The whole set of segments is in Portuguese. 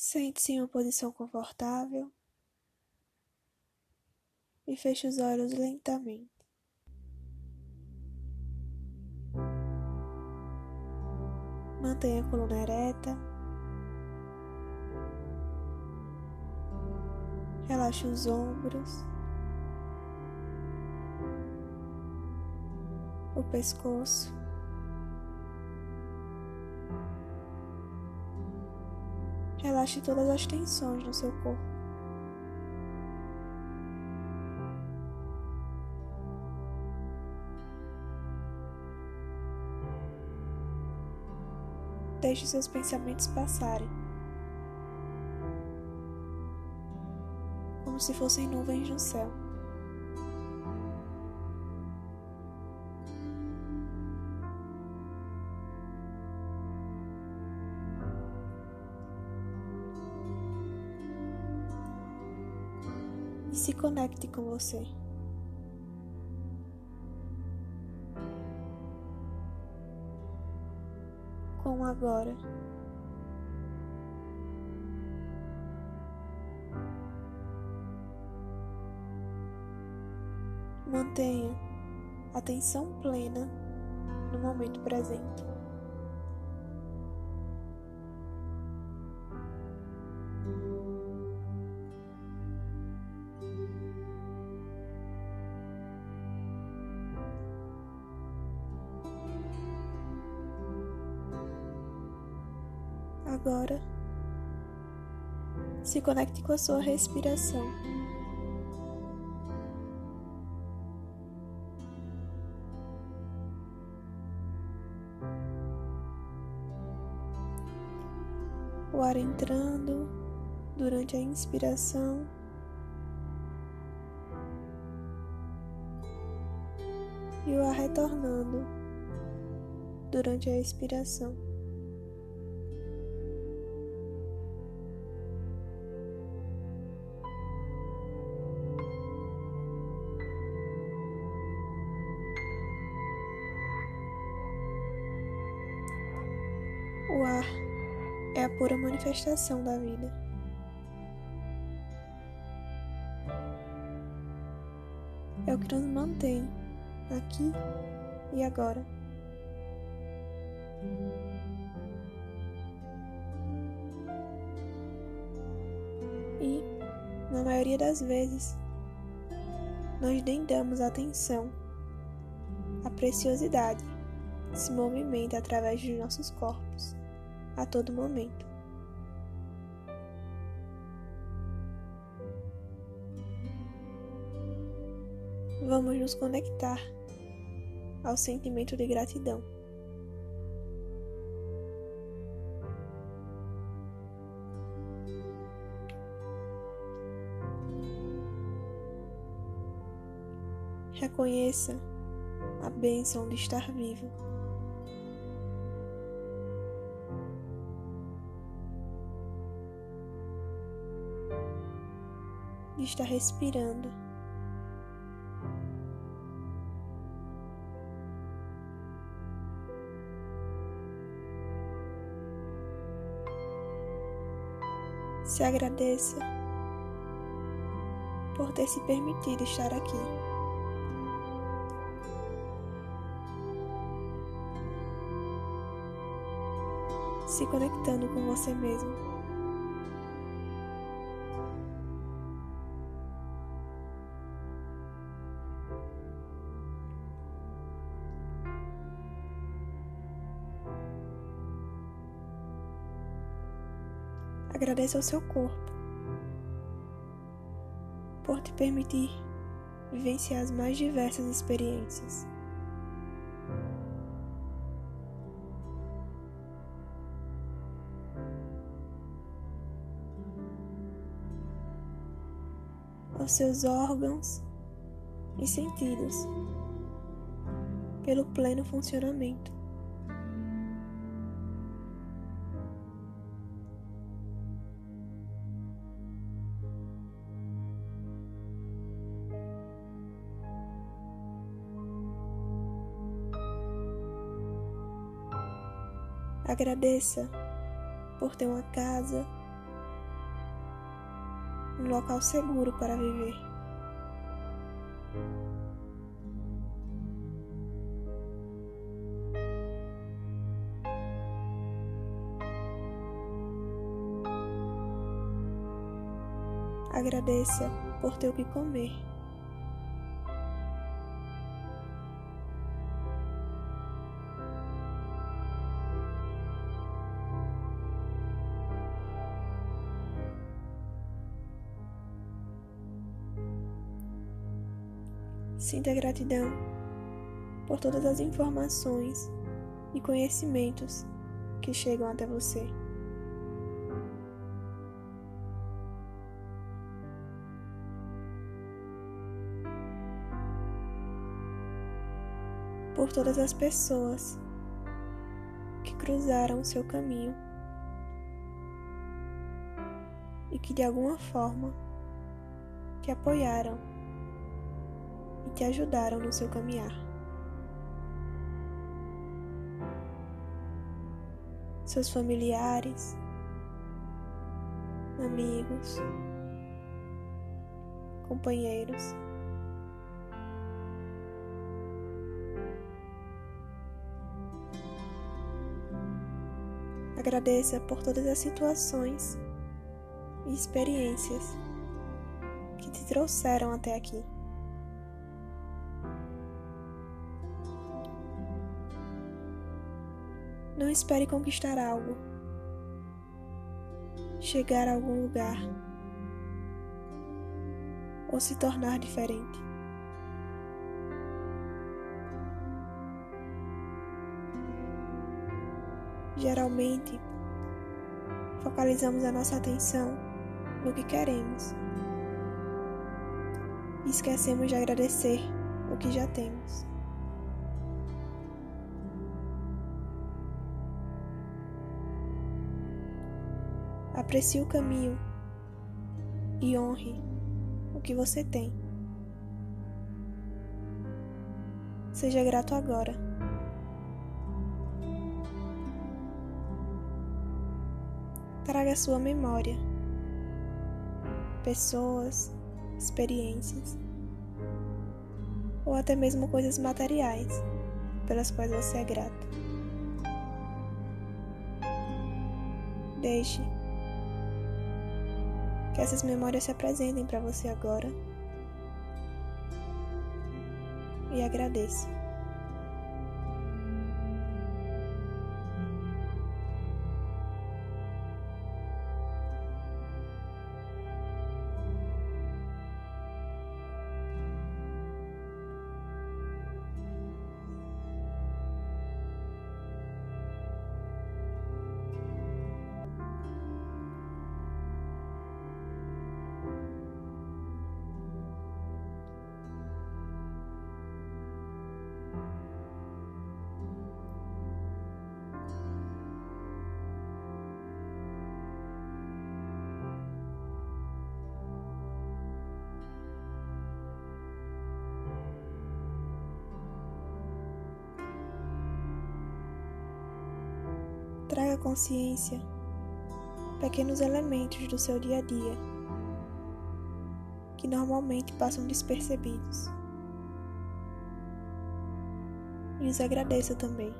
Sente-se em uma posição confortável e feche os olhos lentamente. Mantenha a coluna ereta. Relaxe os ombros, o pescoço. Relaxe todas as tensões no seu corpo. Deixe seus pensamentos passarem, como se fossem nuvens no céu. Se conecte com você. Com agora. Mantenha atenção plena no momento presente. Agora, se conecte com a sua respiração. O ar entrando durante a inspiração. E o ar retornando durante a expiração. Pura manifestação da vida. É o que nos mantém aqui e agora. E, na maioria das vezes, nós nem damos atenção à preciosidade que se movimenta através dos nossos corpos a todo momento. Vamos nos conectar ao sentimento de gratidão. Reconheça a bênção de estar vivo. de estar respirando. Se agradeça por ter se permitido estar aqui. Se conectando com você mesmo. Agradeça ao seu corpo por te permitir vivenciar as mais diversas experiências. aos seus órgãos e sentidos pelo pleno funcionamento. Agradeça por ter uma casa, um local seguro para viver. Agradeça por ter o que comer. Sinta gratidão por todas as informações e conhecimentos que chegam até você. Por todas as pessoas que cruzaram o seu caminho e que de alguma forma te apoiaram e te ajudaram no seu caminhar. Seus familiares, amigos, companheiros. Agradeça por todas as situações e experiências que te trouxeram até aqui. Não espere conquistar algo, chegar a algum lugar ou se tornar diferente. Geralmente, focalizamos a nossa atenção no que queremos e esquecemos de agradecer o que já temos. Aprecie o caminho e honre o que você tem. Seja grato agora. Traga sua memória pessoas, experiências ou até mesmo coisas materiais pelas quais você é grato. Deixe que essas memórias se apresentem para você agora. E agradeça. Traga consciência pequenos elementos do seu dia a dia que normalmente passam despercebidos. E os agradeça também.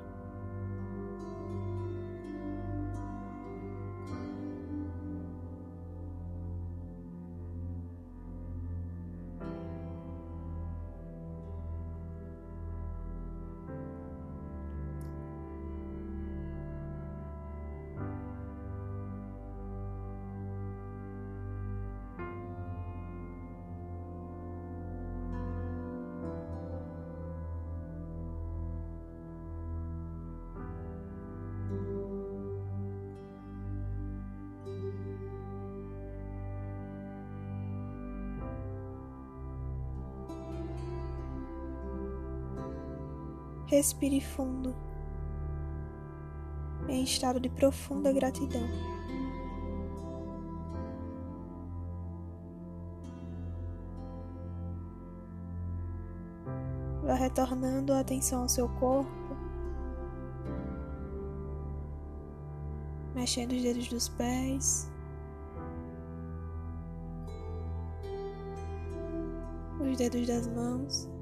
Respire fundo, em estado de profunda gratidão. Vá retornando a atenção ao seu corpo, mexendo os dedos dos pés, os dedos das mãos.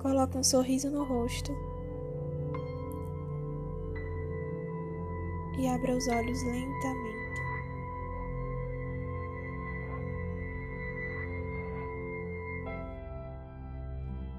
Coloque um sorriso no rosto e abra os olhos lentamente.